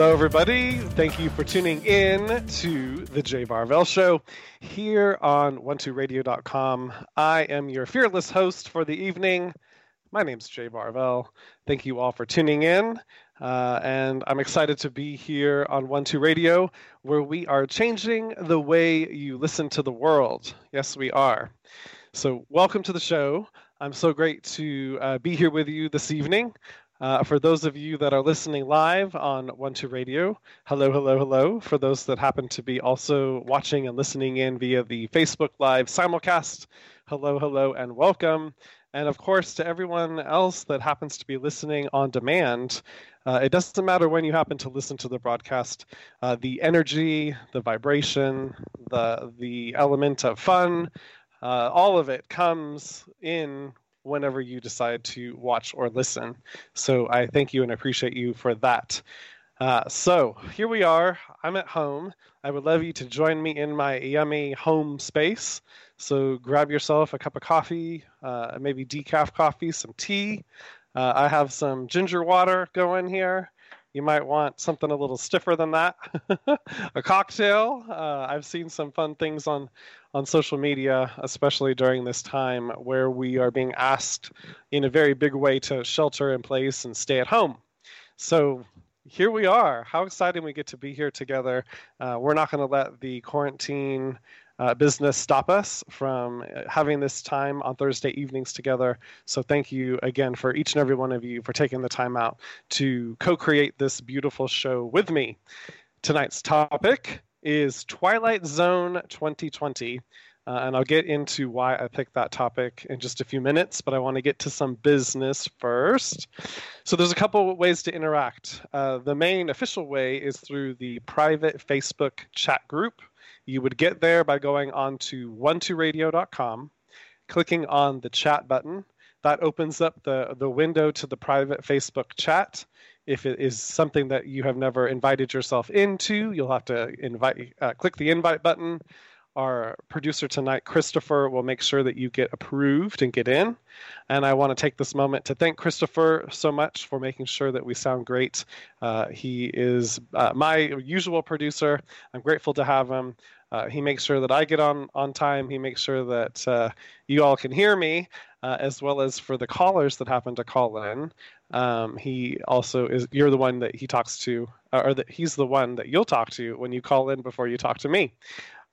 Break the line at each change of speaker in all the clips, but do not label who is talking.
Hello, everybody. Thank you for tuning in to the Jay Varvel Show here on 12radio.com. I am your fearless host for the evening. My name's Jay Varvel. Thank you all for tuning in. Uh, and I'm excited to be here on One Two Radio, where we are changing the way you listen to the world. Yes, we are. So, welcome to the show. I'm so great to uh, be here with you this evening. Uh, for those of you that are listening live on One Two Radio, hello, hello, hello. For those that happen to be also watching and listening in via the Facebook Live simulcast, hello, hello, and welcome. And of course, to everyone else that happens to be listening on demand, uh, it doesn't matter when you happen to listen to the broadcast. Uh, the energy, the vibration, the the element of fun, uh, all of it comes in whenever you decide to watch or listen. So I thank you and appreciate you for that. Uh, so here we are. I'm at home. I would love you to join me in my yummy home space. So grab yourself a cup of coffee, uh, maybe decaf coffee, some tea. Uh, I have some ginger water going here. You might want something a little stiffer than that. a cocktail. Uh, I've seen some fun things on on social media, especially during this time where we are being asked in a very big way to shelter in place and stay at home. So here we are. How exciting we get to be here together. Uh, we're not going to let the quarantine uh, business stop us from having this time on Thursday evenings together. So thank you again for each and every one of you for taking the time out to co create this beautiful show with me. Tonight's topic is Twilight Zone 2020. Uh, and I'll get into why I picked that topic in just a few minutes, but I want to get to some business first. So, there's a couple ways to interact. Uh, the main official way is through the private Facebook chat group. You would get there by going on to one2radio.com, clicking on the chat button. That opens up the, the window to the private Facebook chat. If it is something that you have never invited yourself into, you'll have to invite, uh, click the invite button. Our producer tonight, Christopher, will make sure that you get approved and get in. And I want to take this moment to thank Christopher so much for making sure that we sound great. Uh, he is uh, my usual producer. I'm grateful to have him. Uh, he makes sure that I get on on time. He makes sure that uh, you all can hear me, uh, as well as for the callers that happen to call in. Um, he also is. You're the one that he talks to, or that he's the one that you'll talk to when you call in before you talk to me.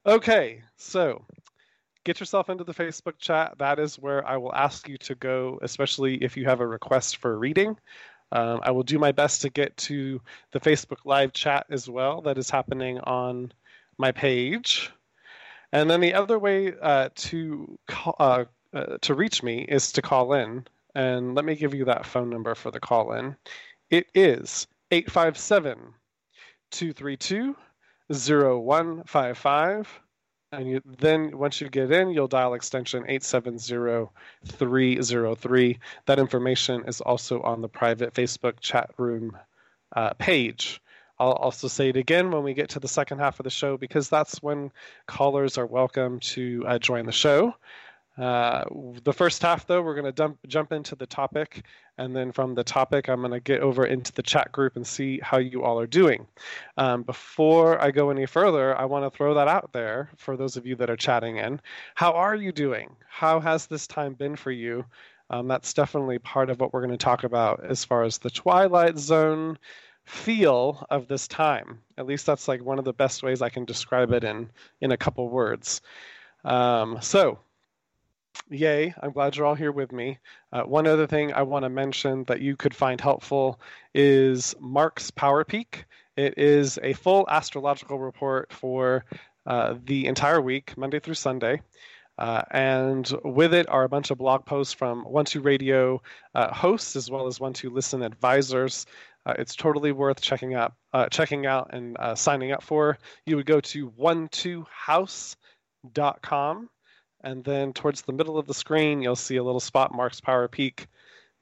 Okay, so get yourself into the Facebook chat. That is where I will ask you to go, especially if you have a request for reading. Um, I will do my best to get to the Facebook live chat as well that is happening on my page. And then the other way uh, to call, uh, uh, to reach me is to call in. And let me give you that phone number for the call in. It is 857 232 0155. And you, then once you get in, you'll dial extension 870303. That information is also on the private Facebook chat room uh, page. I'll also say it again when we get to the second half of the show because that's when callers are welcome to uh, join the show. Uh, the first half, though, we're going to jump into the topic, and then from the topic, I'm going to get over into the chat group and see how you all are doing. Um, before I go any further, I want to throw that out there for those of you that are chatting in. How are you doing? How has this time been for you? Um, that's definitely part of what we're going to talk about as far as the Twilight Zone feel of this time. At least that's like one of the best ways I can describe it in in a couple words. Um, so, yay! I'm glad you're all here with me. Uh, one other thing I want to mention that you could find helpful is Mark's Power Peek. It is a full astrological report for uh, the entire week, Monday through Sunday. Uh, and with it are a bunch of blog posts from One Two Radio uh, hosts as well as One Two Listen advisors uh, it's totally worth checking out, uh, checking out and signing up for. You would go to one2house.com, and then towards the middle of the screen, you'll see a little spot Mark's Power Peek.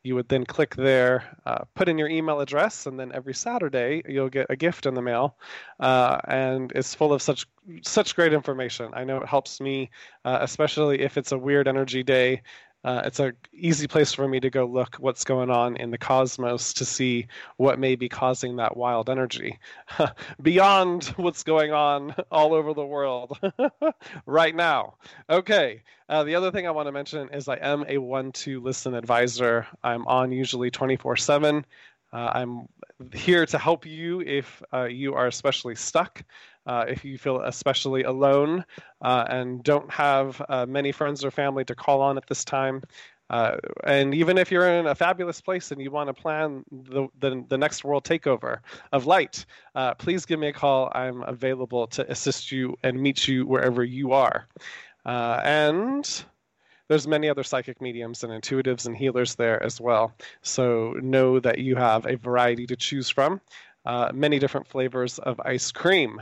You would then click there, uh, put in your email address, and then every Saturday you'll get a gift in the mail, uh, and it's full of such such great information. I know it helps me, uh, especially if it's a weird energy day uh, it's an easy place for me to go look what's going on in the cosmos to see what may be causing that wild energy beyond what's going on all over the world right now. Okay. Uh, the other thing I want to mention is I am a one to listen advisor. I'm on usually 24 7. Uh, I'm here to help you if uh, you are especially stuck, uh, if you feel especially alone uh, and don't have uh, many friends or family to call on at this time. Uh, and even if you're in a fabulous place and you want to plan the, the, the next world takeover of light, please give me a call. I'm available to assist you and meet you wherever you are. and there's many other psychic mediums and intuitives and healers there as well. So know that you have a variety to choose from, uh, many different flavors of ice cream.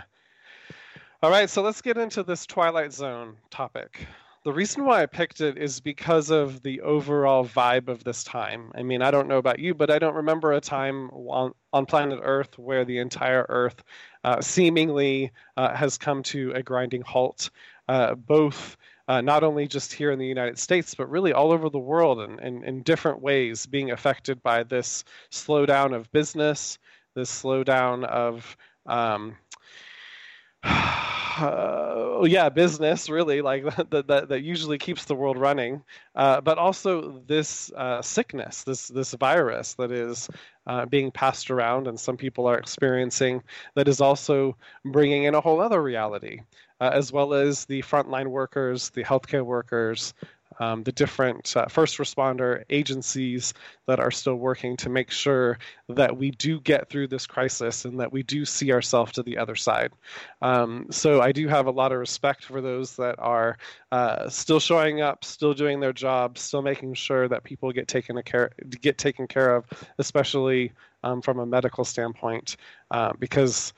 All right, so let's get into this Twilight Zone topic. The reason why I picked it is because of the overall vibe of this time. I mean, I don't know about you, but I don't remember a time on, on planet Earth where the entire Earth uh, seemingly uh, has come to a grinding halt, uh, both uh, not only just here in the United States, but really all over the world and in different ways being affected by this slowdown of business, this slowdown of um, uh, yeah, business really like that, that, that usually keeps the world running, uh, but also this uh, sickness, this this virus that is uh, being passed around, and some people are experiencing that is also bringing in a whole other reality, uh, as well as the frontline workers, the healthcare workers, um, the different uh, first responder agencies that are still working to make sure that we do get through this crisis and that we do see ourselves to the other side. Um, so I do have a lot of respect for those that are uh, still showing up, still doing their job, still making sure that people get taken care get taken care of, especially um, from a medical standpoint, uh, because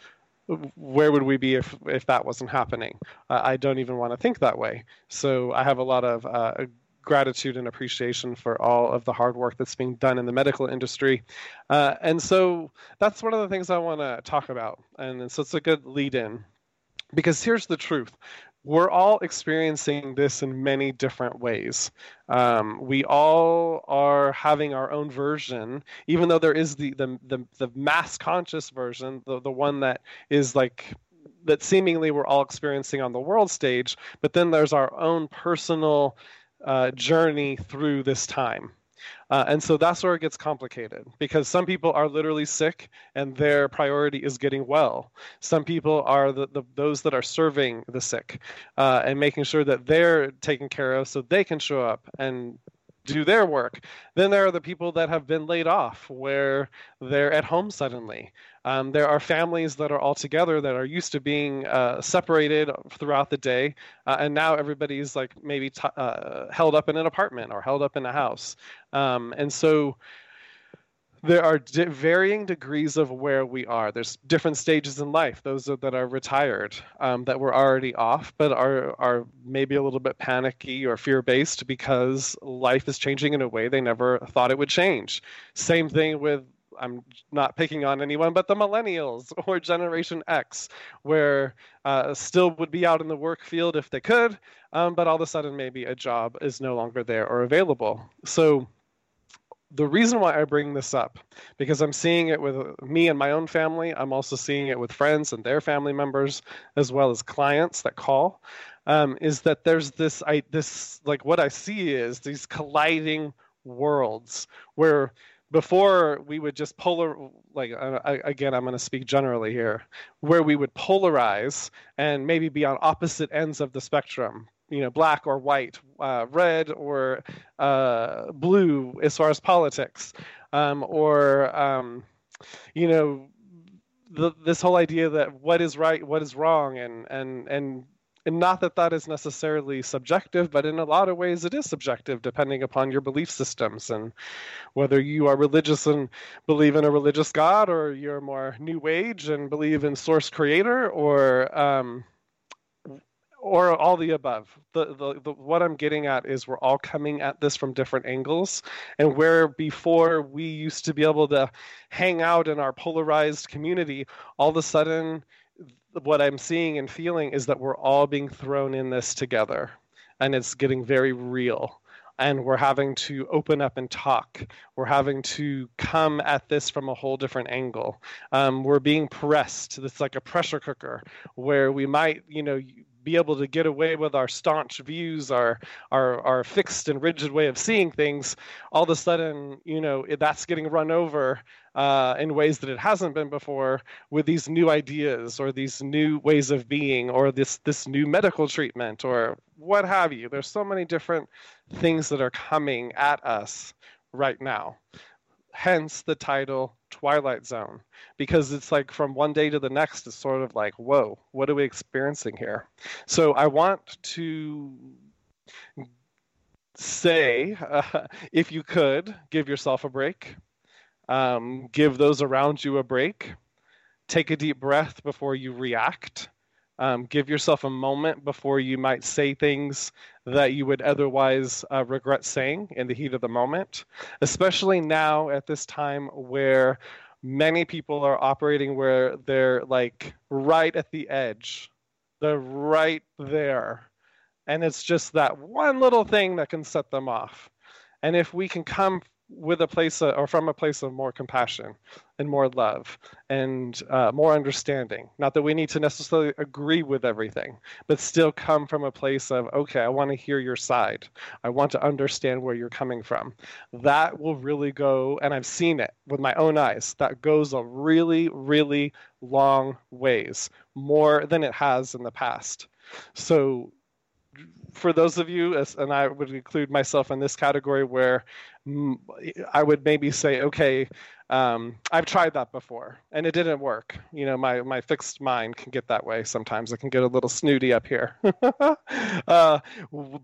where would we be if if that wasn't happening? Uh, I don't even want to think that way. So I have a lot of uh, gratitude and appreciation for all of the hard work that's being done in the medical industry, uh, and so that's one of the things I want to talk about. And, and so it's a good lead in, because here's the truth: we're all experiencing this in many different ways. Um, we all are having our own version, even though there is the the the, the mass conscious version, the the one that is like that seemingly we're all experiencing on the world stage. But then there's our own personal uh, journey through this time. Uh, and so that's where it gets complicated because some people are literally sick and their priority is getting well. Some people are the, the those that are serving the sick uh, and making sure that they're taken care of so they can show up and do their work. Then there are the people that have been laid off, where they're at home suddenly. Um, there are families that are all together that are used to being uh, separated throughout the day, uh, and now everybody's like maybe t- uh, held up in an apartment or held up in a house. Um, and so there are di- varying degrees of where we are. There's different stages in life. Those that are retired, um, that were already off, but are are maybe a little bit panicky or fear based because life is changing in a way they never thought it would change. Same thing with I'm not picking on anyone, but the millennials or Generation X, where uh, still would be out in the work field if they could, um, but all of a sudden maybe a job is no longer there or available. So the reason why I bring this up, because I'm seeing it with me and my own family, I'm also seeing it with friends and their family members, as well as clients that call, um, is that there's this, I, this, like what I see is these colliding worlds where before we would just polar like uh, again i'm going to speak generally here where we would polarize and maybe be on opposite ends of the spectrum you know black or white, uh, red or uh, blue as far as politics, um, or um, you know the, this whole idea that what is right, what is wrong, and and and and not that that is necessarily subjective, but in a lot of ways it is subjective, depending upon your belief systems and whether you are religious and believe in a religious God, or you're more New Age and believe in Source Creator, or um, or all the above. The, the, the, what I'm getting at is we're all coming at this from different angles, and where before we used to be able to hang out in our polarized community, all of a sudden, what I'm seeing and feeling is that we're all being thrown in this together, and it's getting very real. and we're having to open up and talk. We're having to come at this from a whole different angle. Um, we're being pressed. It's like a pressure cooker where we might, you know, be able to get away with our staunch views, our our our fixed and rigid way of seeing things. All of a sudden, you know, that's getting run over uh, in ways that it hasn't been before with these new ideas or these new ways of being or this this new medical treatment or what have you. There's so many different things that are coming at us right now. Hence the title Twilight Zone, because it's like from one day to the next, it's sort of like, whoa, what are we experiencing here? So I want to say, uh, if you could, give yourself a break um, give those around you a break. Take a deep breath before you react. Um, give yourself a moment before you might say things that you would otherwise uh, regret saying in the heat of the moment, especially now at this time where many people are operating where they're like right at the edge. They're right there. And it's just that one little thing that can set them off. And if we can come with a place of, or from a place of more compassion and more love and uh, more understanding. Not that we need to necessarily agree with everything, but still come from a place of, okay, I want to hear your side. I want to understand where you're coming from. That will really go, and I've seen it with my own eyes, that goes a really, really long ways, more than it has in the past. So for those of you, and I would include myself in this category, where I would maybe say, okay, um, I've tried that before and it didn't work. You know, my, my fixed mind can get that way sometimes. It can get a little snooty up here. uh,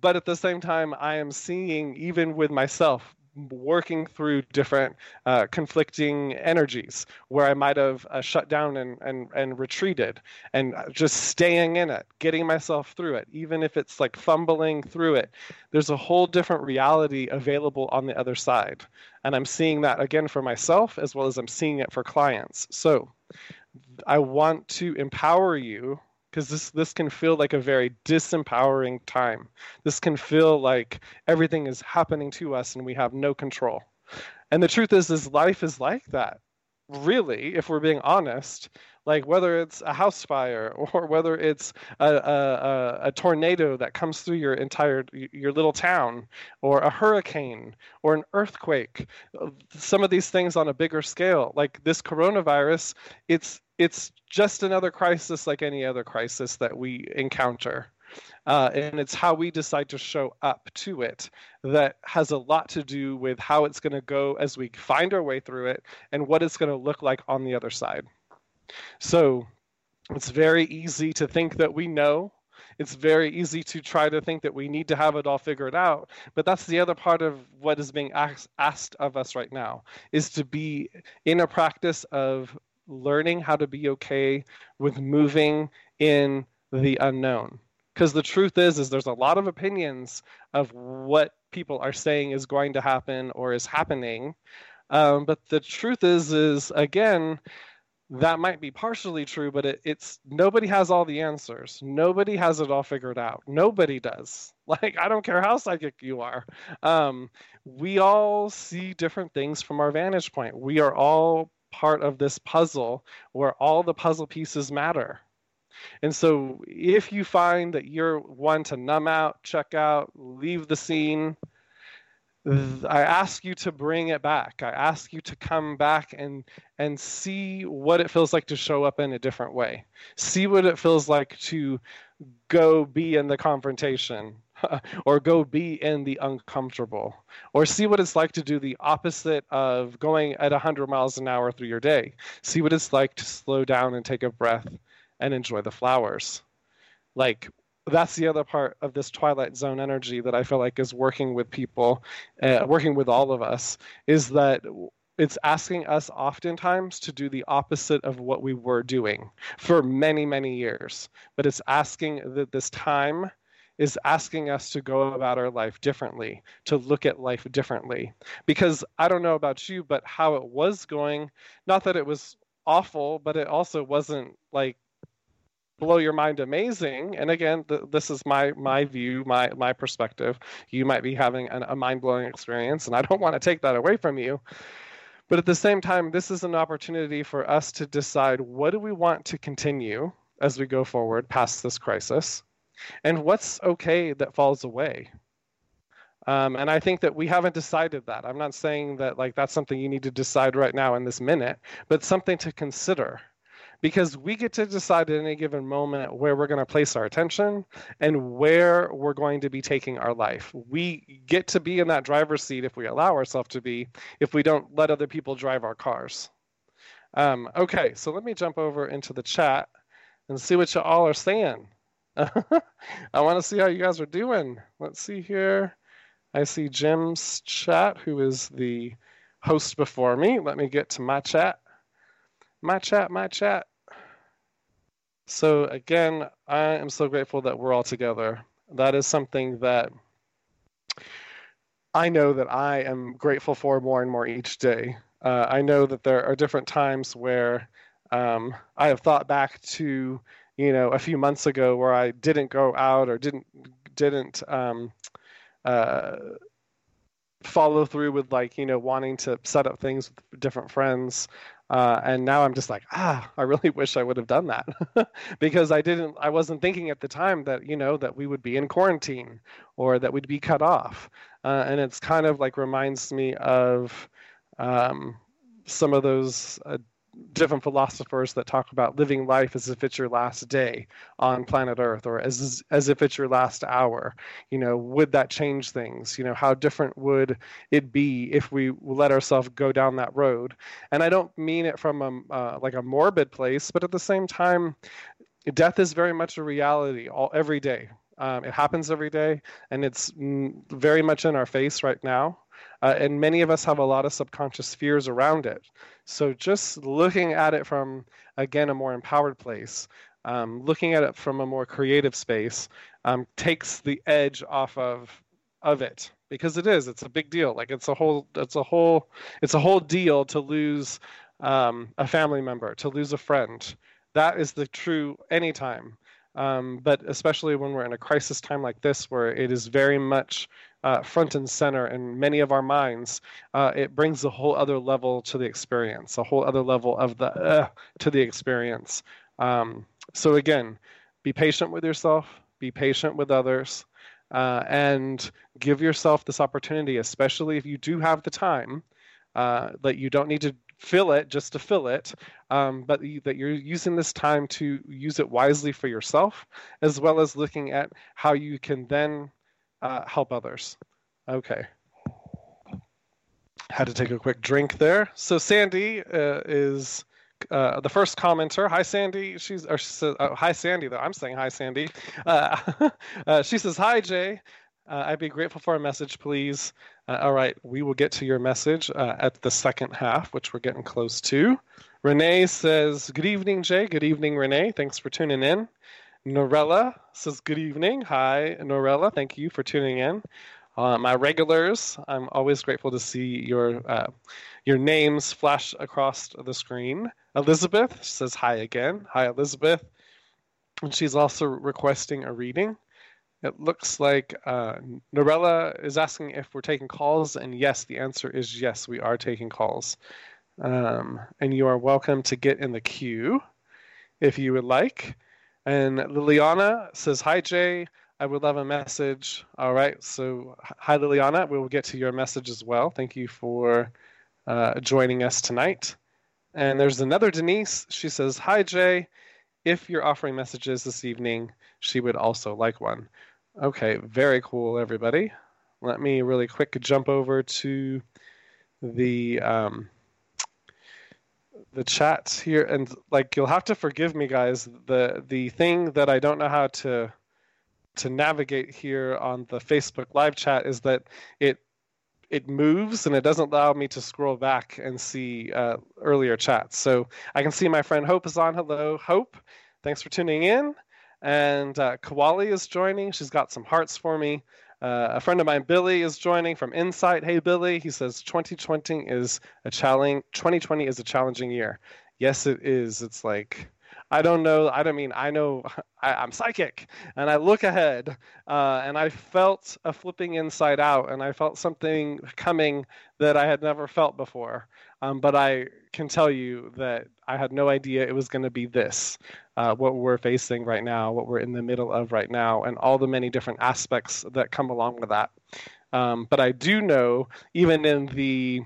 but at the same time, I am seeing, even with myself, working through different uh, conflicting energies where I might have uh, shut down and, and, and retreated and just staying in it, getting myself through it, even if it's like fumbling through it. There's a whole different reality available on the other side. And I'm seeing that again for myself as well as I'm seeing it for clients. So I want to empower you because this this can feel like a very disempowering time. This can feel like everything is happening to us and we have no control. And the truth is is life is like that. Really, if we're being honest, like whether it's a house fire or whether it's a, a, a, tornado that comes through your entire your little town or a hurricane or an earthquake some of these things on a bigger scale like this coronavirus it's it's just another crisis like any other crisis that we encounter. Uh, and it's how we decide to show up to it that has a lot to do with how it's going to go as we find our way through it and what it's going to look like on the other side. So it's very easy to think that we know. It's very easy to try to think that we need to have it all figured out. But that's the other part of what is being asked, asked of us right now is to be in a practice of learning how to be okay with moving in the unknown because the truth is is there's a lot of opinions of what people are saying is going to happen or is happening. Um, but the truth is is again that might be partially true but it, it's nobody has all the answers. Nobody has it all figured out. Nobody does. Like i don't care how psychic you are. Um, we all see different things from our vantage point. We are all part of this puzzle where all the puzzle pieces matter. And so if you find that you're one to numb out, check out, leave the scene, I ask you to bring it back. I ask you to come back and and see what it feels like to show up in a different way. See what it feels like to go be in the confrontation or go be in the uncomfortable or see what it's like to do the opposite of going at 100 miles an hour through your day see what it's like to slow down and take a breath and enjoy the flowers like that's the other part of this twilight zone energy that i feel like is working with people uh, working with all of us is that it's asking us oftentimes to do the opposite of what we were doing for many many years but it's asking that this time is asking us to go about our life differently, to look at life differently. Because I don't know about you, but how it was going, not that it was awful, but it also wasn't like blow your mind amazing. And again, th- this is my my view, my my perspective. You might be having an, a mind blowing experience, and I don't want to take that away from you. But at the same time, this is an opportunity for us to decide what do we want to continue as we go forward past this crisis, and what's okay that falls away. Um, and I think that we haven't decided that. I'm not saying that like that's something you need to decide right now in this minute, but something to consider because we get to decide at any given moment where we're going to place our attention and where we're going to be taking our life. We get to be in that driver's seat if we allow ourselves to be, if we don't let other people drive our cars. Um, okay, so let me jump over into the chat and see what you all are saying. I want to see how you guys are doing. Let's see here. I see Jim's chat, who is the host before me. Let me get to my chat. My chat, my chat. So, again, I am so grateful that we're all together. That is something that I know that I am grateful for more and more each day. Uh, I know that there are different times where um, I have thought back to, you know, a few months ago where I didn't go out or didn't didn't um, uh, follow through with like you know wanting to set up things with different friends uh, and now i'm just like ah i really wish i would have done that. Because i didn't i wasn't thinking at the time that you know that we would be in quarantine or that we'd be cut off. Uh, and it's kind of like reminds me of um, some of those uh, different philosophers that talk about living life as if it's your last day on planet earth or as as if it's your last hour. You know would that change things? You know how different would it be if we let ourselves go down that road? And i don't mean it from a uh, like a morbid place but at the same time death is very much a reality all every day. Um, it happens every day and it's very much in our face right now uh, and many of us have a lot of subconscious fears around it. So just looking at it from, again, a more empowered place, um, looking at it from a more creative space, um, takes the edge off of of it because it is it's a big deal. Like it's a whole it's a whole it's a whole deal to lose um, a family member to lose a friend. That is the true anytime. Um, but especially when we're in a crisis time like this where it is very much uh, front and center in many of our minds, uh, it brings a whole other level to the experience, a whole other level of the uh, to the experience. Um, so again, be patient with yourself, be patient with others, uh, and give yourself this opportunity, especially if you do have the time. Uh, that you don't need to fill it just to fill it, um, but that you're using this time to use it wisely for yourself, as well as looking at how you can then uh, help others. Okay. Had to take a quick drink there. So Sandy uh, is uh, the first commenter. Hi, Sandy. She's or she says, oh, hi, Sandy. Though I'm saying hi, Sandy. Uh, uh, she says hi, Jay. Uh, I'd be grateful for a message, please. all right, we will get to your message at the second half, which we're getting close to. Renee says, Good evening, Jay. Good evening, Renee. Thanks for tuning in. Norella says, Good evening. Hi, Norella. Thank you for tuning in. Uh, my regulars, I'm always grateful to see your uh, your names flash across the screen. Elizabeth says hi again. Hi, Elizabeth. And she's also requesting a reading. It looks like uh, Norella is asking if we're taking calls, and yes, the answer is yes, we are taking calls. Um, and you are welcome to get in the queue if you would like. And Liliana says, Hi, Jay. I would love a message. All right. So, hi, Liliana. We will get to your message as well. Thank you for uh, joining us tonight. And there's another Denise. She says, Hi, Jay. If you're offering messages this evening, she would also like one. Okay. Very cool, everybody. Let me really quick jump over to the. Um, the chats here and like you'll have to forgive me guys. The the thing that i don't know how to to navigate here on the facebook live chat is that it it moves and it doesn't allow me to scroll back and see uh, earlier chats. So i can see my friend hope is on. Hello hope. Thanks for tuning in. And uh, kawali is joining. She's got some hearts for me uh, a friend of mine, Billy, is joining from Insight. Hey, Billy. He says 2020 is a challenge. 2020 is a challenging year. Yes, it is. It's like I don't know. I don't mean I know I, am psychic, and I look ahead, uh, and I felt a flipping inside out, and I felt something coming that I had never felt before. Um, but I can tell you that I had no idea it was going to be this, uh, what we're facing right now, what we're in the middle of right now, and all the many different aspects that come along with that. Um, but I do know, even in the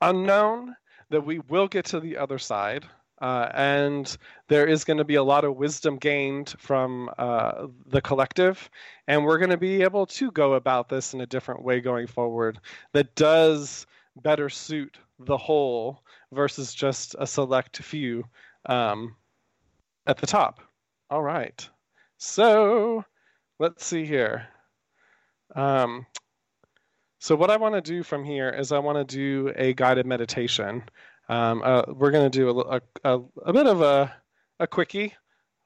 unknown, that we will get to the other side. Uh, and there is going to be a lot of wisdom gained from uh, the collective. And we're going to be able to go about this in a different way going forward that does better suit the whole versus just a select few um, at the top. All right. So let's see here. Um, so what I want to do from here is I want to do a guided meditation. Um, uh, we're going to do a, a, a, bit of a, a quickie.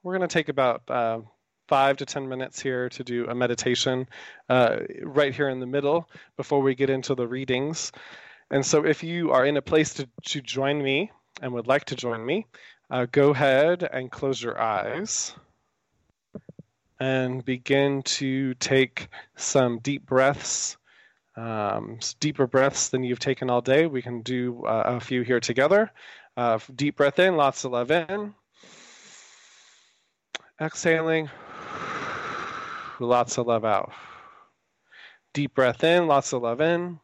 We're going to take about uh, five to 10 minutes here to do a meditation uh, right here in the middle before we get into the readings. And so if you are in a place to, to join me and would like to join me, uh, go ahead and close your eyes and begin to take some deep breaths um, deeper breaths than you've taken all day. We can do uh, a few here together. Uh, deep breath in, lots of love in. Exhaling, lots of love out. Deep breath in, lots of love in.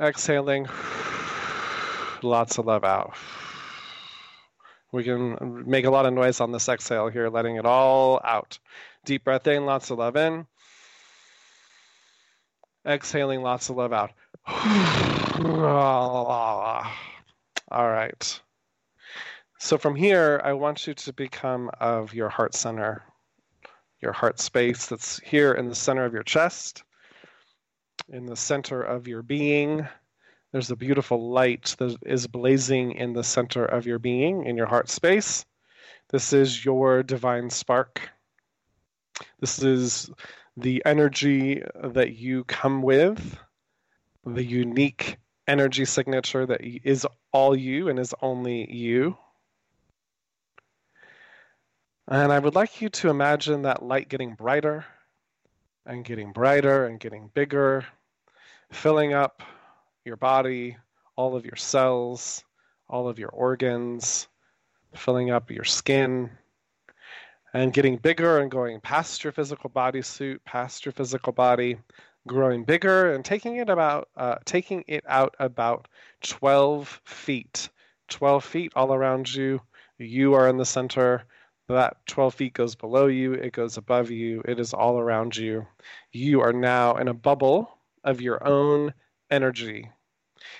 Exhaling, lots of love out. We can make a lot of noise on this exhale here, letting it all out. Deep breath in, lots of love in. Exhaling lots of love out. All right. So from here, I want you to become of your heart center, your heart space that's here in the center of your chest, in the center of your being. There's a beautiful light that is blazing in the center of your being, in your heart space. This is your divine spark. This is the energy that you come with, the unique energy signature that is all you and is only you. And I would like you to imagine that light getting brighter and getting brighter and getting bigger, filling up your body, all of your cells, all of your organs, filling up your skin, and getting bigger and going past your physical bodysuit, past your physical body, growing bigger and taking it about uh, taking it out about 12 feet. 12 feet all around you. You are in the center. That 12 feet goes below you, it goes above you, it is all around you. You are now in a bubble of your own energy.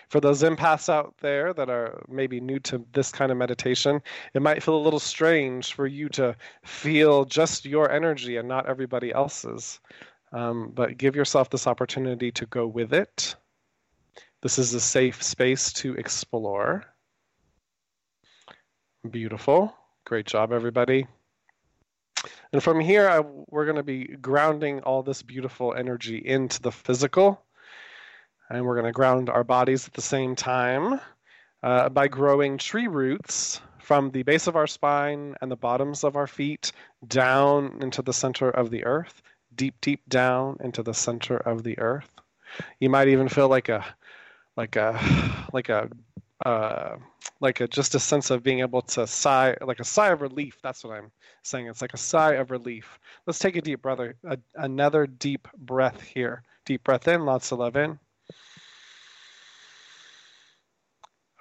For those empaths out there that are maybe new to this kind of meditation, it might feel a little strange for you to feel just your energy and not everybody else's. Um, but give yourself this opportunity to go with it. This is a safe space to explore. Beautiful. Great job, everybody. And from here, I, we're going to be grounding all this beautiful energy into the physical and we're going to ground our bodies at the same time uh, by growing tree roots from the base of our spine and the bottoms of our feet down into the center of the earth, deep, deep down into the center of the earth. You might even feel like a, like a, like a, uh, like a just a sense of being able to sigh, like a sigh of relief. That's what I'm saying. It's like a sigh of relief. Let's take a deep breath, a, another deep breath here. Deep breath in, lots of love in.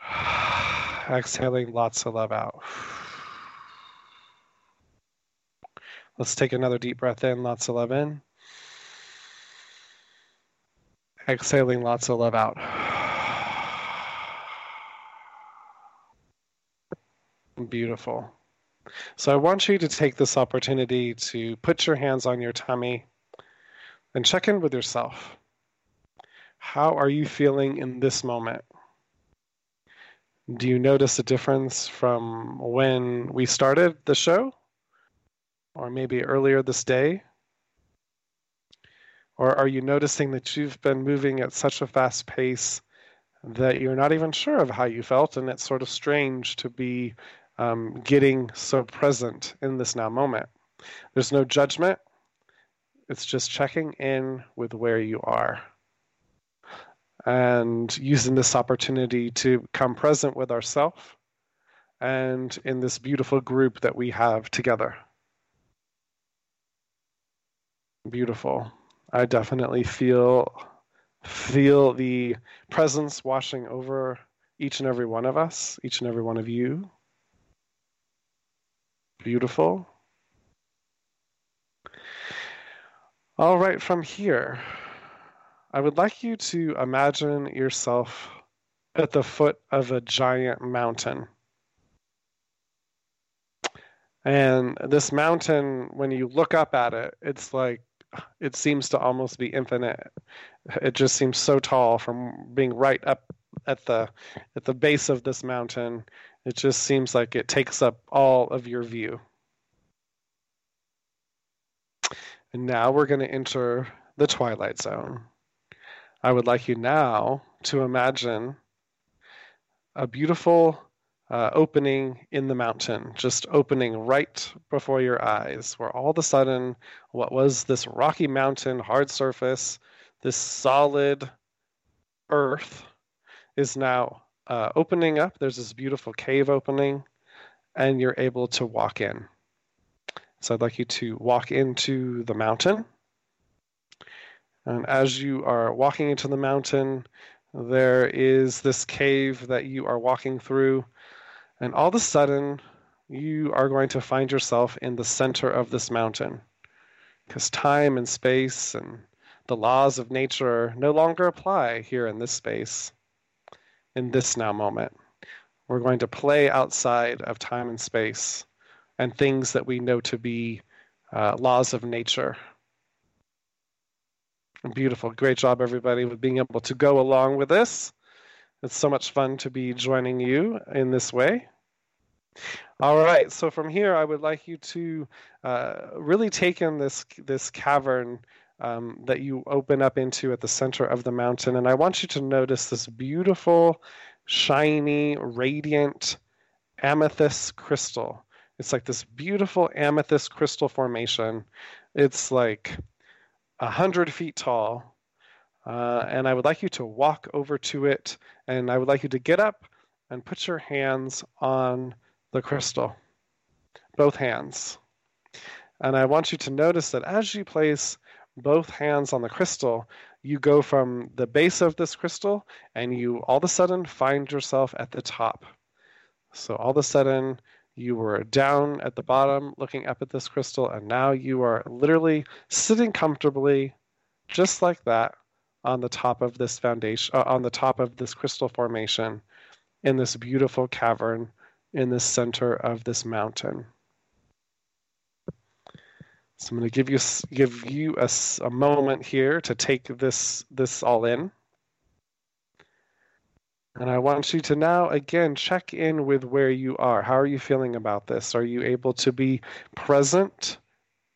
Exhaling lots of love out. Let's take another deep breath in, lots of love in. Exhaling lots of love out. Beautiful. So I want you to take this opportunity to put your hands on your tummy and check in with yourself. How are you feeling in this moment? Do you notice a difference from when we started the show? Or maybe earlier this day? Or are you noticing that you've been moving at such a fast pace that you're not even sure of how you felt, and it's sort of strange to be um, getting so present in this now moment. There's no judgment, it's just checking in with where you are and using this opportunity to come present with ourselves and in this beautiful group that we have together. Beautiful. I definitely feel feel the presence washing over each and every one of us, each and every one of you. Beautiful. All right, from here, I would like you to imagine yourself at the foot of a giant mountain. And this mountain, when you look up at it, it's like it seems to almost be infinite. It just seems so tall from being right up at the at the base of this mountain. It just seems like it takes up all of your view. And now we're going to enter the twilight zone. I would like you now to imagine a beautiful uh, opening in the mountain, just opening right before your eyes, where all of a sudden, what was this rocky mountain, hard surface, this solid earth, is now uh, opening up. There's this beautiful cave opening, and you're able to walk in. So I'd like you to walk into the mountain. And as you are walking into the mountain, there is this cave that you are walking through. And all of a sudden, you are going to find yourself in the center of this mountain. Because time and space and the laws of nature no longer apply here in this space, in this now moment. We're going to play outside of time and space and things that we know to be uh, laws of nature. Beautiful. Great job, everybody, with being able to go along with this. It's so much fun to be joining you in this way. All right. So from here, I would like you to uh, really take in this this cavern um, that you open up into at the center of the mountain, and I want you to notice this beautiful, shiny, radiant amethyst crystal. It's like this beautiful amethyst crystal formation. It's like a hundred feet tall, uh, and I would like you to walk over to it, and I would like you to get up and put your hands on the crystal, both hands. And I want you to notice that as you place both hands on the crystal, you go from the base of this crystal and you all of a sudden find yourself at the top. So all of a sudden, you were down at the bottom looking up at this crystal, and now you are literally sitting comfortably, just like that, on the top of this foundation, uh, on the top of this crystal formation in this beautiful cavern in the center of this mountain. So I'm going to give you give you a, a moment here to take this this all in. And I want you to now again check in with where you are. How are you feeling about this? Are you able to be present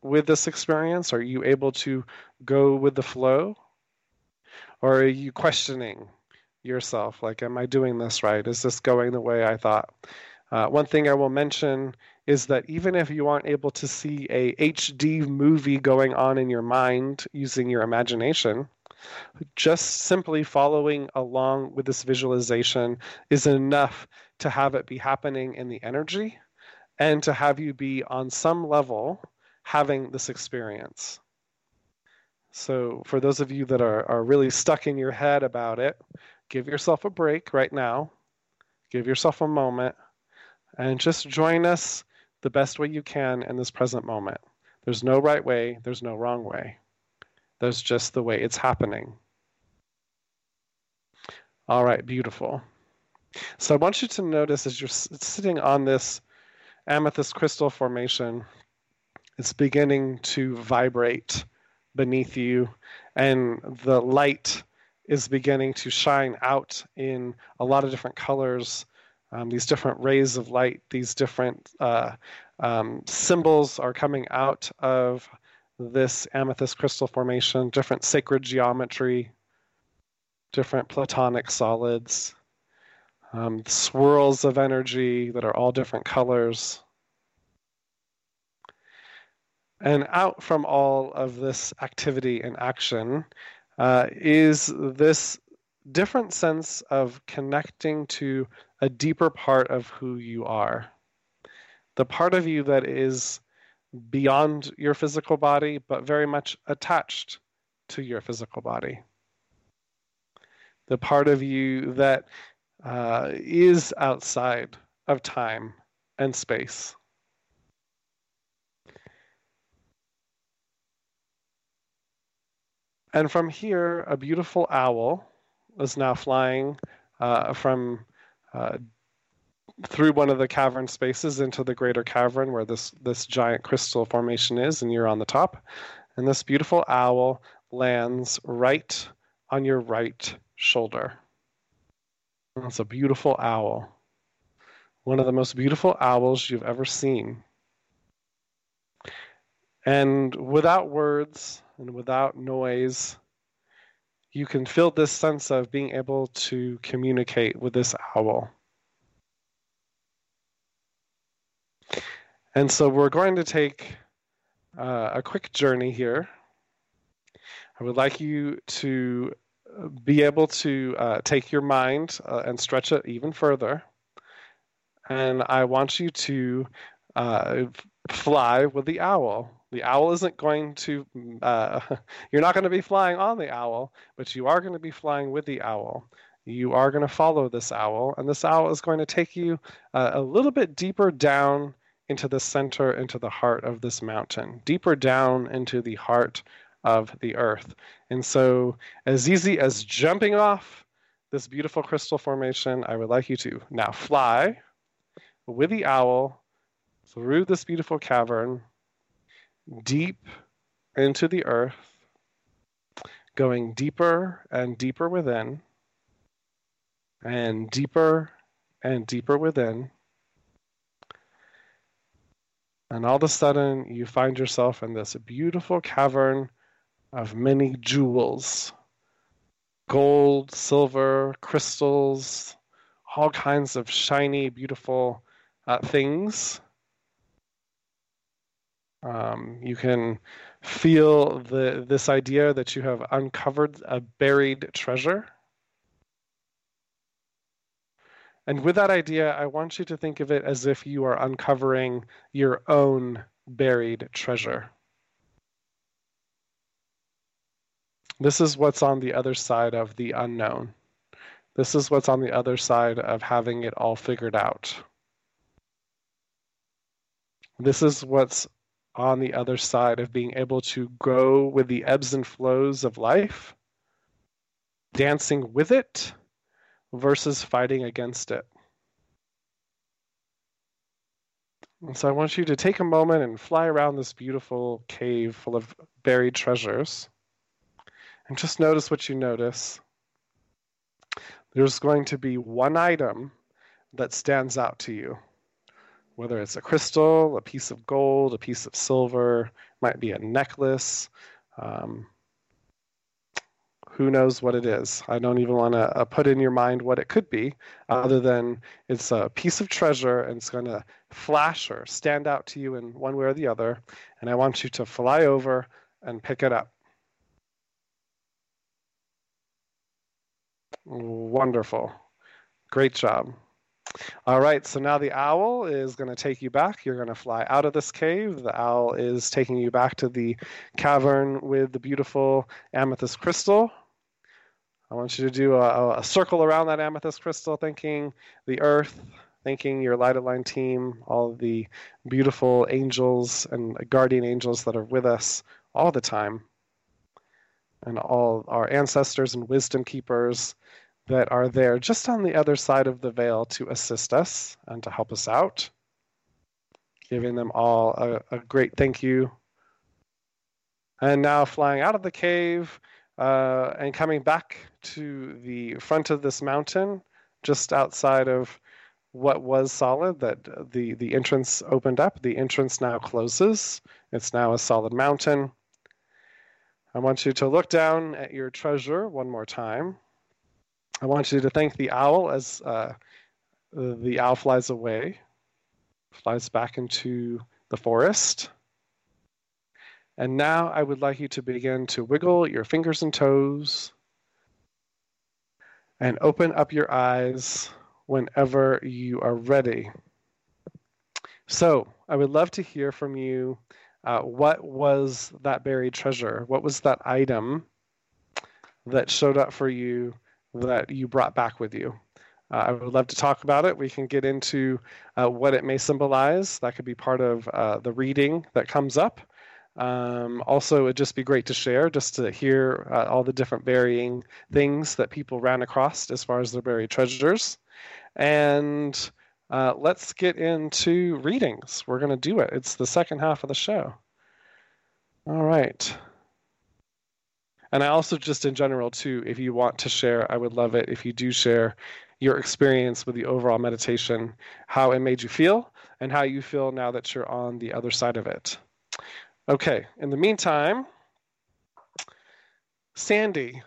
with this experience? Are you able to go with the flow? Or are you questioning yourself? Like, am I doing this right? Is this going the way I thought? Uh, one thing I will mention is that even if you aren't able to see a HD movie going on in your mind using your imagination, just simply following along with this visualization is enough to have it be happening in the energy and to have you be on some level having this experience. So, for those of you that are, are really stuck in your head about it, give yourself a break right now, give yourself a moment, and just join us the best way you can in this present moment. There's no right way, there's no wrong way. There's just the way it's happening. All right, beautiful. So I want you to notice as you're sitting on this amethyst crystal formation, it's beginning to vibrate beneath you, and the light is beginning to shine out in a lot of different colors. Um, these different rays of light, these different uh, um, symbols are coming out of this amethyst crystal formation, different sacred geometry, different platonic solids, um, swirls of energy that are all different colors. And out from all of this activity and action uh, is this different sense of connecting to a deeper part of who you are. The part of you that is beyond your physical body, but very much attached to your physical body. The part of you that uh, is outside of time and space. And from here, a beautiful owl is now flying uh, from uh, through one of the cavern spaces into the greater cavern where this this giant crystal formation is, and you're on the top. And this beautiful owl lands right on your right shoulder. It's a beautiful owl. One of the most beautiful owls you've ever seen. And without words and without noise, you can feel this sense of being able to communicate with this owl. And so we're going to take uh, a quick journey here. I would like you to be able to uh, take your mind uh, and stretch it even further. And I want you to uh, fly with the owl. The owl isn't going to, uh, you're not going to be flying on the owl, but you are going to be flying with the owl. You are going to follow this owl, and this owl is going to take you uh, a little bit deeper down into the center, into the heart of this mountain, deeper down into the heart of the earth. And so, as easy as jumping off this beautiful crystal formation, I would like you to now fly with the owl through this beautiful cavern, deep into the earth, going deeper and deeper within, and deeper and deeper within. And all of a sudden, you find yourself in this beautiful cavern of many jewels gold, silver, crystals, all kinds of shiny, beautiful uh, things. Um, you can feel the, this idea that you have uncovered a buried treasure. And with that idea, I want you to think of it as if you are uncovering your own buried treasure. This is what's on the other side of the unknown. This is what's on the other side of having it all figured out. This is what's on the other side of being able to go with the ebbs and flows of life, dancing with it versus fighting against it. And so I want you to take a moment and fly around this beautiful cave full of buried treasures and just notice what you notice. There's going to be one item that stands out to you, whether it's a crystal, a piece of gold, a piece of silver, might be a necklace. Um, who knows what it is? I don't even want to uh, put in your mind what it could be, other than it's a piece of treasure and it's going to flash or stand out to you in one way or the other. And I want you to fly over and pick it up. Wonderful. Great job. All right, so now the owl is going to take you back. You're going to fly out of this cave. The owl is taking you back to the cavern with the beautiful amethyst crystal. I want you to do a, a circle around that amethyst crystal, thanking the earth, thanking your Light Line team, all the beautiful angels and guardian angels that are with us all the time, and all our ancestors and wisdom keepers that are there just on the other side of the veil to assist us and to help us out. Giving them all a, a great thank you. And now flying out of the cave uh, and coming back to the front of this mountain, just outside of what was solid, that the, the entrance opened up. The entrance now closes. It's now a solid mountain. I want you to look down at your treasure one more time I want you to thank the owl as uh, the owl flies away, flies back into the forest. And now I would like you to begin to wiggle your fingers and toes and open up your eyes whenever you are ready. So, I would love to hear from you. Uh, what was that buried treasure? What was that item that showed up for you that you brought back with you? Uh, I would love to talk about it. We can get into uh, what it may symbolize. That could be part of uh, the reading that comes up. Um, also, it'd just be great to share, just to hear uh, all the different varying things that people ran across as far as their buried treasures. And uh, let's get into readings. We're going to do it. It's the second half of the show. All right. And I also, just in general, too, if you want to share, I would love it if you do share your experience with the overall meditation, how it made you feel, and how you feel now that you're on the other side of it. Okay, in the meantime, Sandy,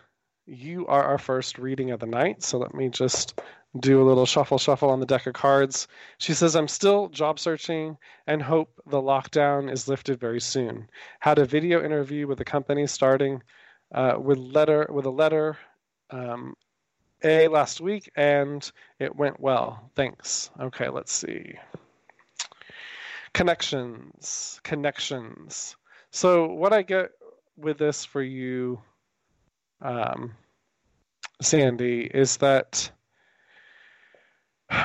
you are our first reading of the night. So let me just do a little shuffle shuffle on the deck of cards. She says, I'm still job searching and hope the lockdown is lifted very soon. Had a video interview with a company starting uh, with letter with a letter um, a last week, and it went well. Thanks. Okay, let's see. Connections, connections. So, what I get with this for you, um, Sandy, is that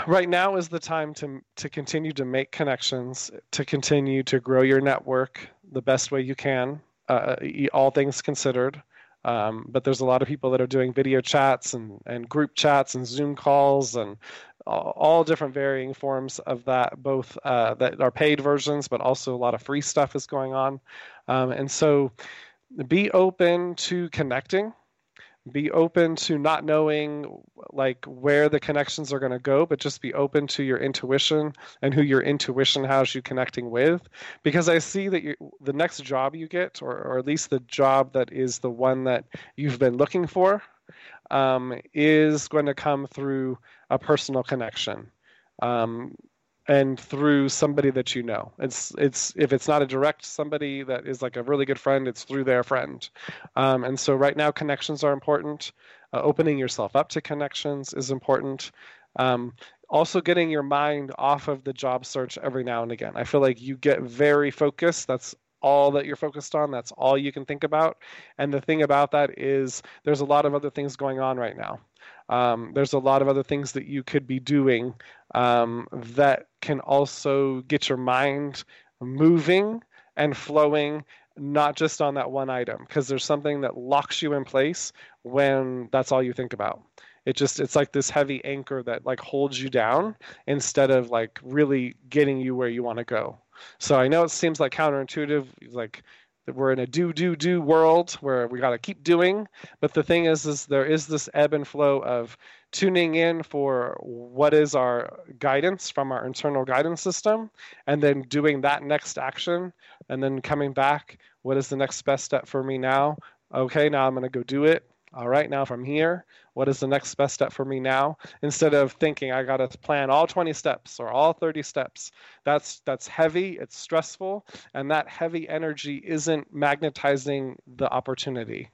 right now is the time to to continue to make connections, to continue to grow your network the best way you can, uh, all things considered. Um, but there's a lot of people that are doing video chats and, and group chats and Zoom calls and all different varying forms of that, both uh, that are paid versions, but also a lot of free stuff is going on. Um, and so be open to connecting be open to not knowing like where the connections are going to go but just be open to your intuition and who your intuition has you connecting with because i see that you, the next job you get or, or at least the job that is the one that you've been looking for um, is going to come through a personal connection um, and through somebody that you know. It's it's if it's not a direct somebody that is like a really good friend, it's through their friend. Um, and so right now, connections are important. Uh, opening yourself up to connections is important. Um, also, getting your mind off of the job search every now and again. I feel like you get very focused. That's all that you're focused on. That's all you can think about. And the thing about that is, there's a lot of other things going on right now. Um, there's a lot of other things that you could be doing um, that can also get your mind moving and flowing not just on that one item because there's something that locks you in place when that's all you think about. It just it's like this heavy anchor that like holds you down instead of like really getting you where you want to go. So i know it seems like counterintuitive like that we're in a do do do world where we got to keep doing. But the thing is is there is this ebb and flow of tuning in for what is our guidance from our internal guidance system and then doing that next action and then coming back what is the next best step for me now? Okay now i'm going to go do it all right now from here what is the next best step for me now? Instead of thinking i got to plan all 20 steps or all 30 steps that's that's heavy it's stressful and that heavy energy isn't magnetizing the opportunity.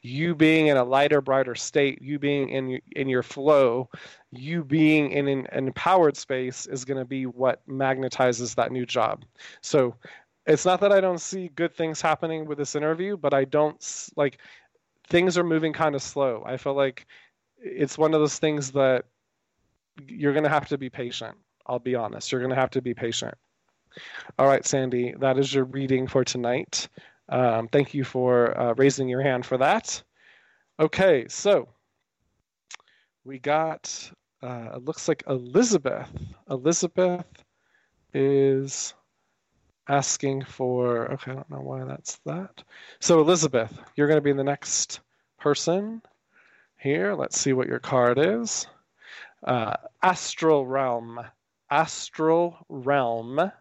You being in a lighter brighter state you being in in your flow you being in an, empowered space is going to be what magnetizes that new job. So it's not that i don't see good things happening with this interview but i don't like things are moving kind of slow. I feel like it's one of those things that you're going to have to be patient. I'll be honest. You're going to have to be patient. All right, Sandy, that is your reading for tonight. Um, thank you for uh, raising your hand for that. Okay, so we got, uh, it looks like Elizabeth. Elizabeth is asking for, okay, I don't know why that's that. So, Elizabeth, you're going to be the next person here. Let's see what your card is. Uh, astral realm. Astral realm.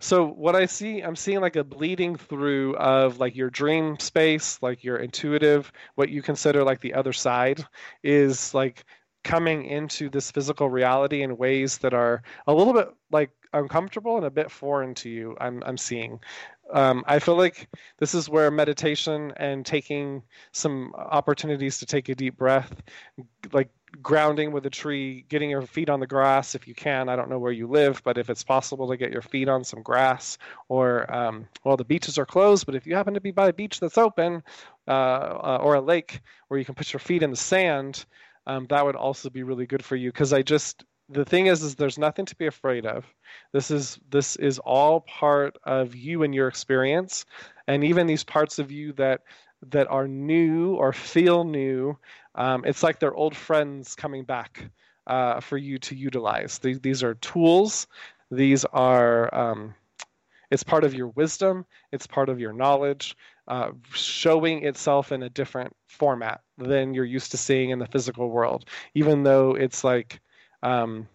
so what I see, I'm seeing like a bleeding through of like your dream space, like your intuitive, what you consider like the other side, is like coming into this physical reality in ways that are a little bit like uncomfortable and a bit foreign to you. I'm I'm seeing. Um, I feel like this is where meditation and taking some opportunities to take a deep breath, like grounding with a tree, getting your feet on the grass if you can. I don't know where you live, but if it's possible to get your feet on some grass, or um, well, the beaches are closed, but if you happen to be by a beach that's open, uh, uh, or a lake where you can put your feet in the sand, um, that would also be really good for you. Because I just the thing is, is there's nothing to be afraid of. This is this is all part of you and your experience, and even these parts of you that that are new or feel new um, it's like they're old friends coming back uh, for you to utilize. These, these are tools. These are, um, it's part of your wisdom, it's part of your knowledge, uh, showing itself in a different format than you're used to seeing in the physical world, even though it's like, um,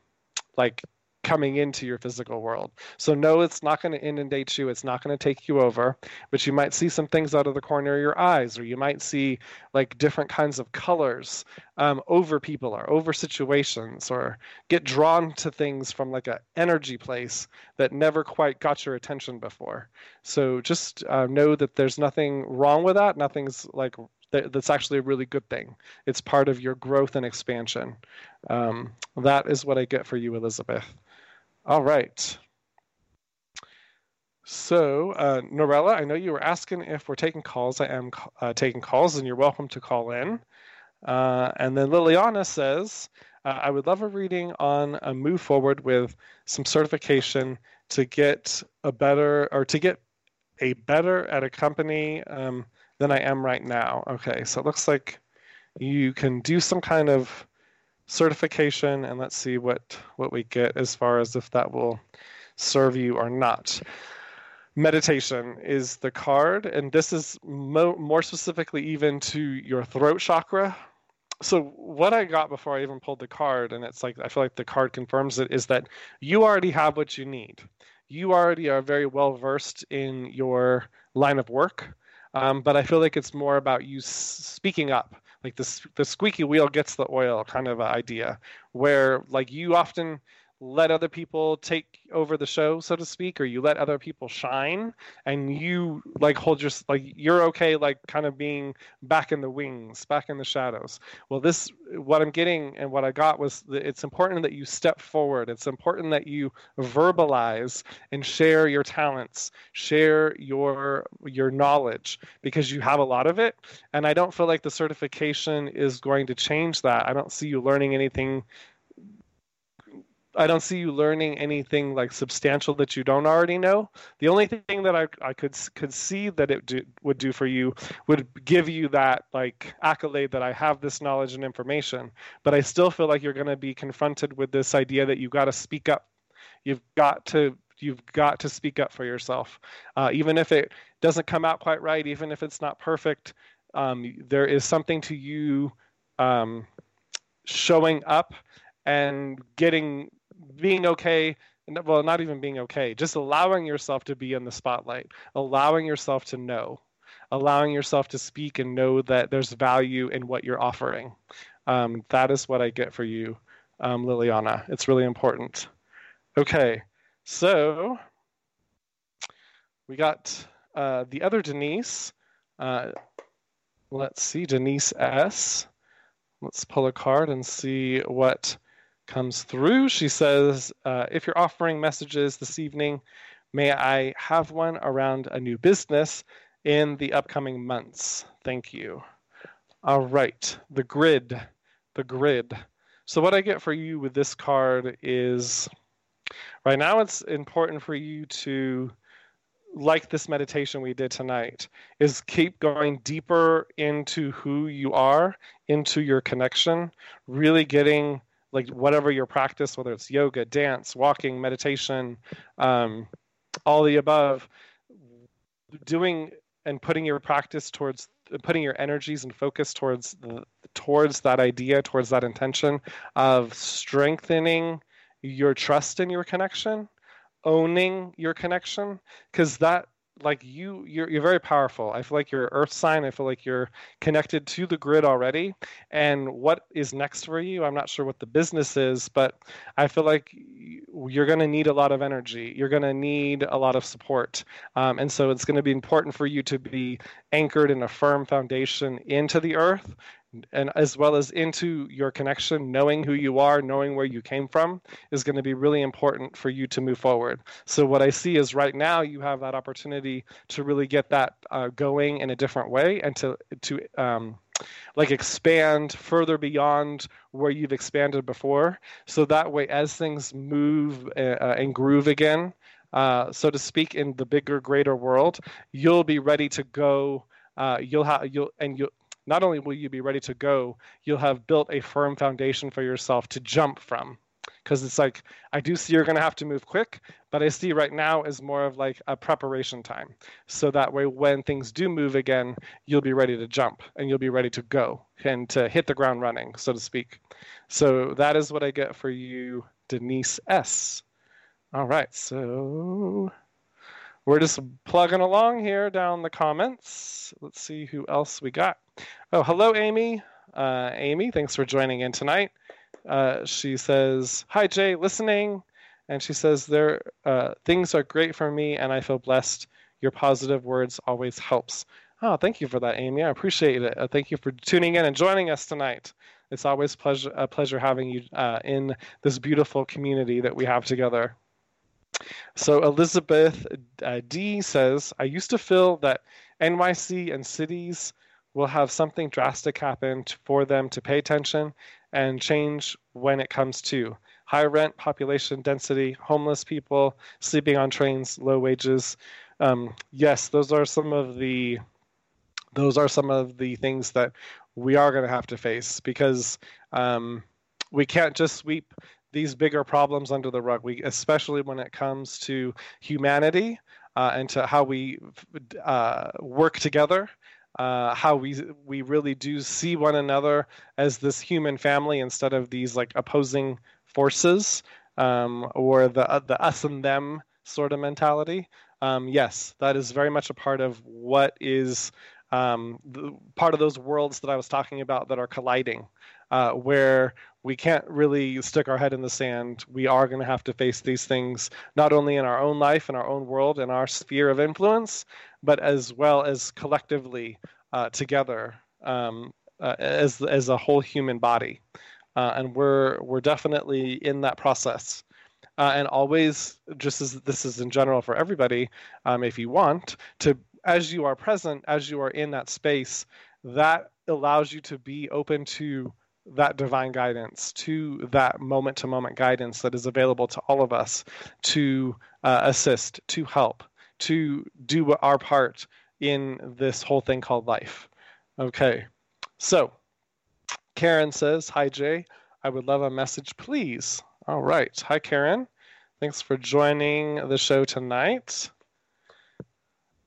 like coming into your physical world. So, no, it's not going to inundate you. It's not going to take you over, but you might see some things out of the corner of your eyes, or you might see like different kinds of colors um, over people or over situations, or get drawn to things from like an energy place that never quite got your attention before. So, just uh, know that there's nothing wrong with that. Nothing's like that's actually a really good thing. It's part of your growth and expansion. Um, that is what I get for you, Elizabeth. All right. So, uh, Norella, I know you were asking if we're taking calls. I am uh, taking calls, and you're welcome to call in. Uh, and then Liliana says, uh, I would love a reading on a move forward with some certification to get a better or to get a better at a company um, than I am right now. Okay, so it looks like you can do some kind of certification and let's see what what we get as far as if that will serve you or not. Meditation is the card and this is mo- more specifically even to your throat chakra. So what i got before i even pulled the card and it's like i feel like the card confirms it is that you already have what you need. You already are very well versed in your line of work um, but i feel like it's more about you s- speaking up like the the squeaky wheel gets the oil kind of idea, where like you often let other people take over the show so to speak or you let other people shine and you like hold your like you're okay like kind of being back in the wings back in the shadows. Well this what i'm getting and what i got was that it's important that you step forward. It's important that you verbalize and share your talents share your your knowledge because you have a lot of it and i don't feel like the certification is going to change that. I don't see you learning anything I don't see you learning anything like substantial that you don't already know. The only thing that I, I could could see that it do, would do for you would give you that like accolade that I have this knowledge and information. But I still feel like you're going to be confronted with this idea that you've got to speak up. You've got to you've got to speak up for yourself, uh, even if it doesn't come out quite right, even if it's not perfect. Um, there is something to you um, showing up and getting being okay well not even being okay just allowing yourself to be in the spotlight allowing yourself to know allowing yourself to speak and know that there's value in what you're offering. Um, that is what i get for you um, liliana. It's really important. Okay so we got uh, the other denise uh, let's see denise s. Let's pull a card and see what comes through. She says, uh, If you're offering messages this evening, may I have one around a new business in the upcoming months? Thank you. All right, the grid. The grid. So, what I get for you with this card is right now it's important for you to like this meditation we did tonight is keep going deeper into who you are into your connection really getting like whatever your practice, whether it's yoga, dance, walking, meditation, um, all the above, doing and putting your practice towards putting your energies and focus towards the, towards that idea, towards that intention of strengthening your trust in your connection owning your connection because that like you you're, you're very powerful. I feel like you're earth sign. I feel like you're connected to the grid already. And what is next for you? I'm not sure what the business is but i feel like you're going to need a lot of energy. You're going to need a lot of support. Um, and so it's going to be important for you to be anchored in a firm foundation into the earth and as well as into your connection, knowing who you are, knowing where you came from is going to be really important for you to move forward. So, what I see is right now you have that opportunity to really get that uh, going in a different way and to, to, um, like expand further beyond where you've expanded before. So that way, as things move uh, uh and groove again, uh, so to speak, in the bigger, greater world, you'll be ready to go. Uh, you'll have you'll and you'll not only will you be ready to go, you'll have built a firm foundation for yourself to jump from. Because it's like, I do see you're going to have to move quick, but I see right now is more of like a preparation time. So that way, when things do move again, you'll be ready to jump and you'll be ready to go and to hit the ground running, so to speak. So that is what I get for you, Denise S. All right, so we're just plugging along here down the comments. Let's see who else we got. Oh, hello, Amy. Uh, Amy, thanks for joining in tonight. Uh, she says, "Hi, Jay, listening," and she says, "There, uh, things are great for me, and I feel blessed. Your positive words always helps." Oh, thank you for that, Amy. I appreciate it. Uh, thank you for tuning in and joining us tonight. It's always pleasure a pleasure having you uh, in this beautiful community that we have together. So Elizabeth uh, D says, I used to feel that NYC and cities will have something drastic happen for them to pay attention and change when it comes to high rent, population density, homeless people, sleeping on trains, low wages. Um, yes, those are some of the those are some of the things that we are going to have to face because um, we can't just sweep these bigger problems under the rug. We, especially when it comes to humanity uh, and to how we uh, work together. Uh, how we we really do see one another as this human family instead of these like opposing forces um, or the uh, the us and them sort of mentality. Um, yes, that is very much a part of what is um, the, part of those worlds that I was talking about that are colliding, uh, where we can't really stick our head in the sand. We are going to have to face these things not only in our own life, in our own world, in our sphere of influence, but as well as collectively uh, together um, uh, as as a whole human body. Uh, and we're we're definitely in that process. Uh, and always, just as this is in general for everybody, um, if you want to, as you are present, as you are in that space, that allows you to be open to that divine guidance, to that moment to moment guidance that is available to all of us to uh, assist, to help, to do our part in this whole thing called life. Okay, so Karen says, Hi, Jay. I would love a message, please. All right. Hi, Karen. Thanks for joining the show tonight.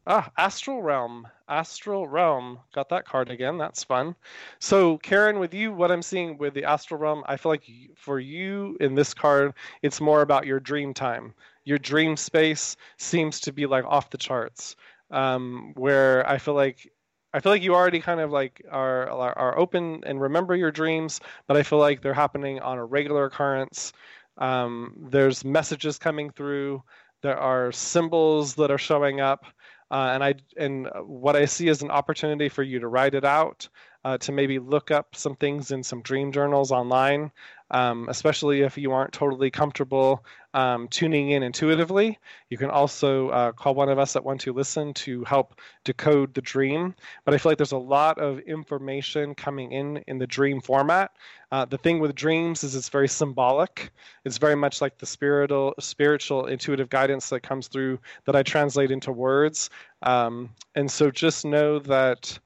Ah, Astral Realm. Astral Realm. Got that card again. That's fun. So, Karen, with you, what I'm seeing with the Astral Realm, I feel like for you in this card, it's more about your dream time. Your dream space seems to be like off the charts, um, where I feel like I feel like you already kind of like are, are open and remember your dreams, but I feel like they're happening on a regular occurrence. Um, there's messages coming through. There are symbols that are showing up. Uh, and I and what I see is an opportunity for you to write it out, uh, to maybe look up some things in some dream journals online, um, especially if you aren't totally comfortable um, tuning in intuitively. You can also uh, call one of us at One Two Listen to help decode the dream. But I feel like there's a lot of information coming in in the dream format. Uh, the thing with dreams is it's very symbolic. It's very much like the spiritual, spiritual intuitive guidance that comes through that I translate into words. Um, and so just know that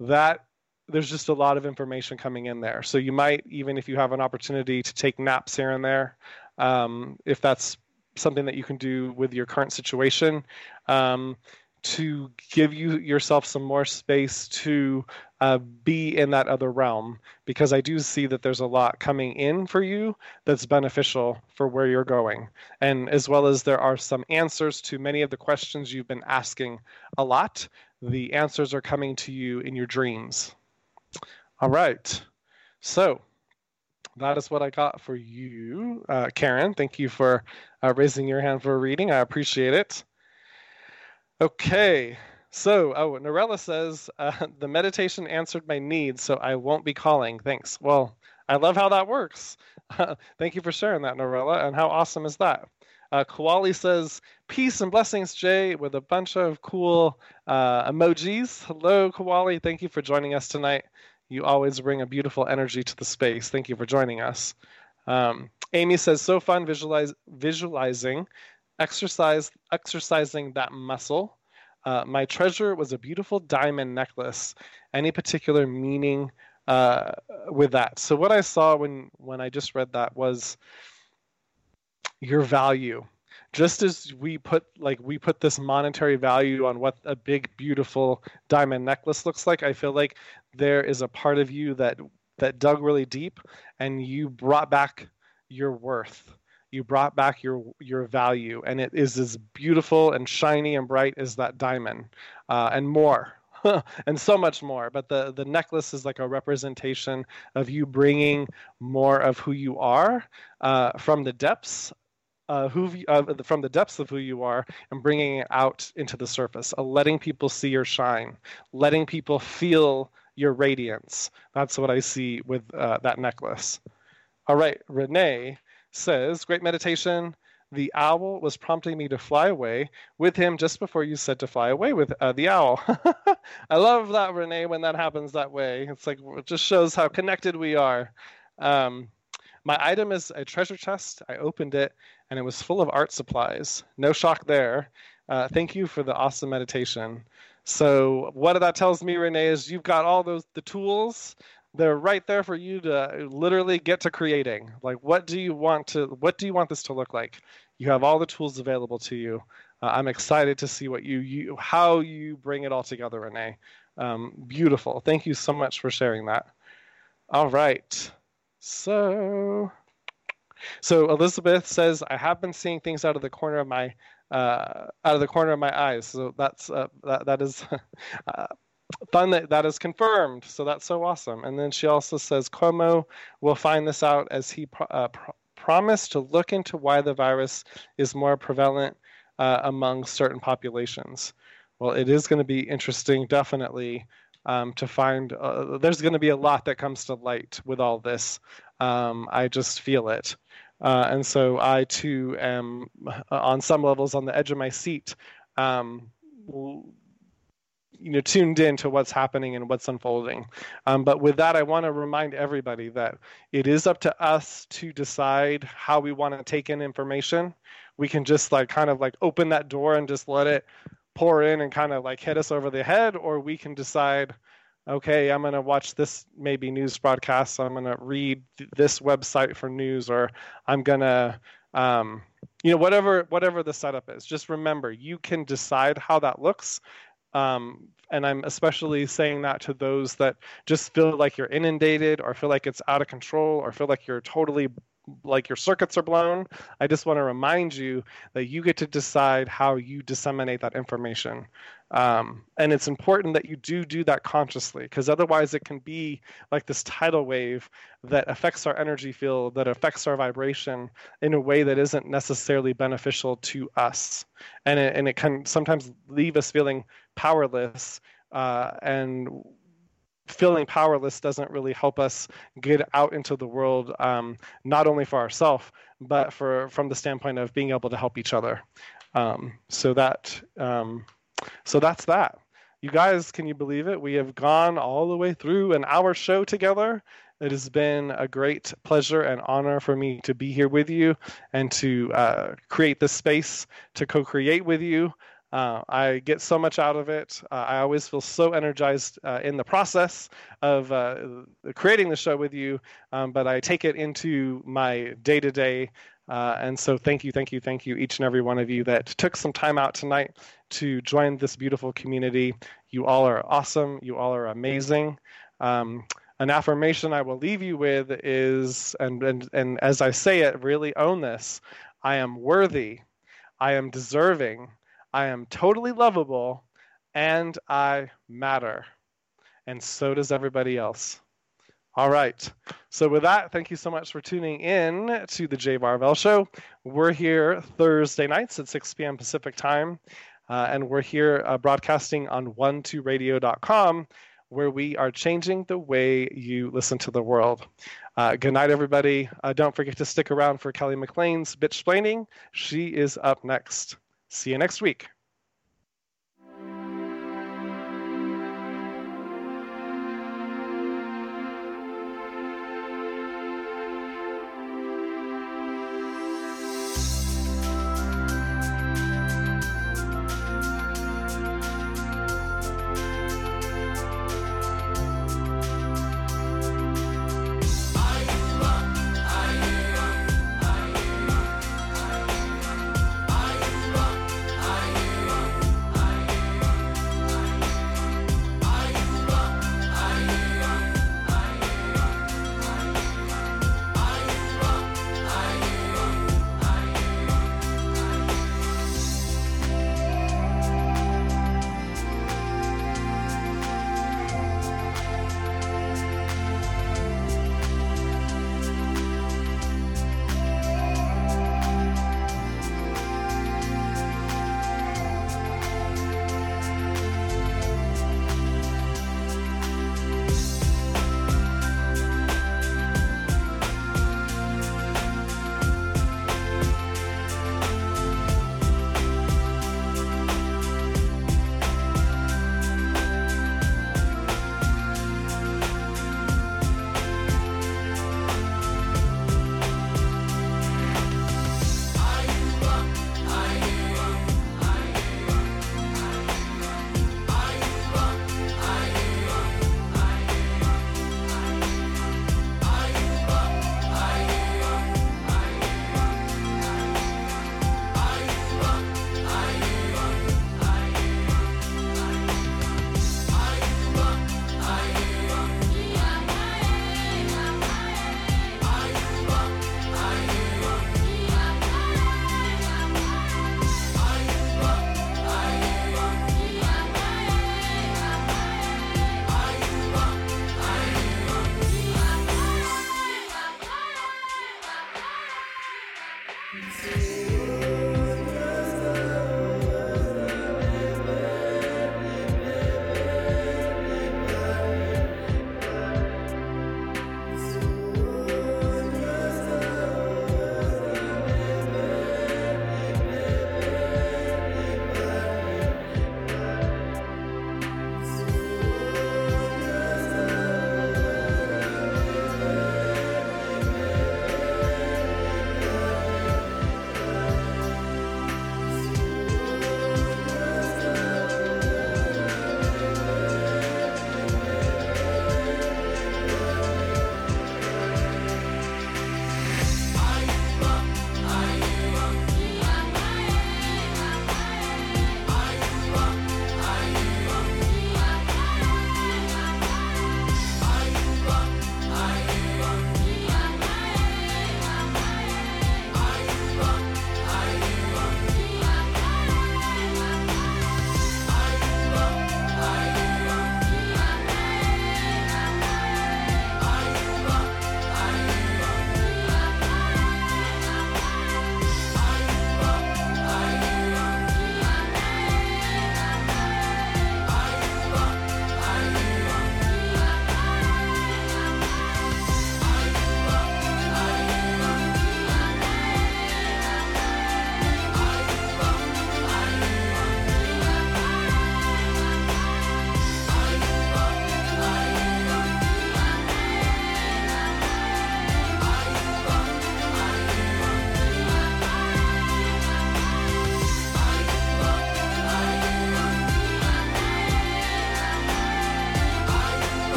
that there's just a lot of information coming in there. So you might, even if you have an opportunity to take naps here and there, um, if that's something that you can do with your current situation, um, to give you yourself some more space to uh, be in that other realm because I do see that there's a lot coming in for you that's beneficial for where you're going. And as well as there are some answers to many of the questions you've been asking a lot, the answers are coming to you in your dreams. All right. So that is what I got for you, uh, Karen. Thank you for uh, raising your hand for reading. I appreciate it. Okay. So, oh, Norella says uh, the meditation answered my needs, so I won't be calling. Thanks. Well, I love how that works. Thank you for sharing that, Norella. And how awesome is that? Uh, Koali says, Peace and blessings, Jay, with a bunch of cool uh, emojis. Hello, Koali. Thank you for joining us tonight. You always bring a beautiful energy to the space. Thank you for joining us. Um, Amy says, So fun visualize, visualizing, exercise, exercising that muscle. Uh, my treasure was a beautiful diamond necklace. Any particular meaning uh, with that? So what I saw when when I just read that was your value. Just as we put like we put this monetary value on what a big beautiful diamond necklace looks like, I feel like there is a part of you that that dug really deep and you brought back your worth. You brought back your your value and it is as beautiful and shiny and bright as that diamond. Uh, and more and so much more. But the the necklace is like a representation of you bringing more of who you are uh, from the depths uh, who uh, from the depths of who you are and bringing it out into the surface, uh, letting people see your shine, letting people feel your radiance. That's what I see with uh, that necklace. All right, Renee says, Great meditation. The owl was prompting me to fly away with him just before you said to fly away with uh, the owl. I love that, Renee, when that happens that way. It's like, it just shows how connected we are. Um, my item is a treasure chest. I opened it and it was full of art supplies. No shock there. Uh, thank you for the awesome meditation. So what that tells me, Renee, is you've got all those the tools they're right there for you to literally get to creating. Like what do you want to what do you want this to look like? You have all the tools available to you. Uh, i'm excited to see what you, you how you bring it all together renee. Um, beautiful. Thank you so much for sharing that. All right. So so elizabeth says i have been seeing things out of the corner of my uh, out of the corner of my eyes so that's uh, that, that is uh, fun that that is confirmed. So that's so awesome. And then she also says Cuomo will find this out as he pro- uh, pro- promised to look into why the virus is more prevalent uh, among certain populations. Well, it is going to be interesting, definitely, um, to find. Uh, there's going to be a lot that comes to light with all this. Um, I just feel it. Uh, and so I too am, uh, on some levels, on the edge of my seat. Um, you know tuned in to what's happening and what's unfolding um, but with that i want to remind everybody that it is up to us to decide how we want to take in information we can just like kind of like open that door and just let it pour in and kind of like hit us over the head or we can decide okay i'm going to watch this maybe news broadcast. I'm going to read this website for news or i'm going to um, you know whatever whatever the setup is. Just remember you can decide how that looks um, and I'm especially saying that to those that just feel like you're inundated or feel like it's out of control or feel like you're totally like your circuits are blown. I just want to remind you that you get to decide how you disseminate that information. Um, and it's important that you do do that consciously because otherwise it can be like this tidal wave that affects our energy field, that affects our vibration in a way that isn't necessarily beneficial to us. And it, and it can sometimes leave us feeling powerless uh, and feeling powerless doesn't really help us get out into the world um, not only for ourselves but for from the standpoint of being able to help each other. Um, so that um, so that's that. You guys can you believe it? We have gone all the way through an hour show together. It has been a great pleasure and honor for me to be here with you and to uh, create this space to co-create with you Uh, I get so much out of it. Uh, I always feel so energized uh, in the process of uh, creating the show with you, um, but I take it into my day to day. And so, thank you, thank you, thank you, each and every one of you that took some time out tonight to join this beautiful community. You all are awesome. You all are amazing. Um, an affirmation I will leave you with is, and, and, and as I say it, really own this I am worthy, I am deserving, I am totally lovable, and I matter. And so does everybody else. All right. So with that, thank you so much for tuning in to the Jay Barvell Show. We're here Thursday nights at 6 p.m. Pacific time, uh, and we're here uh, broadcasting on 12radio.com where we are changing the way you listen to the world. Uh, good night, everybody. Uh, don't forget to stick around for Kelly McLean's Bitch Splaining. She is up next. See you next week.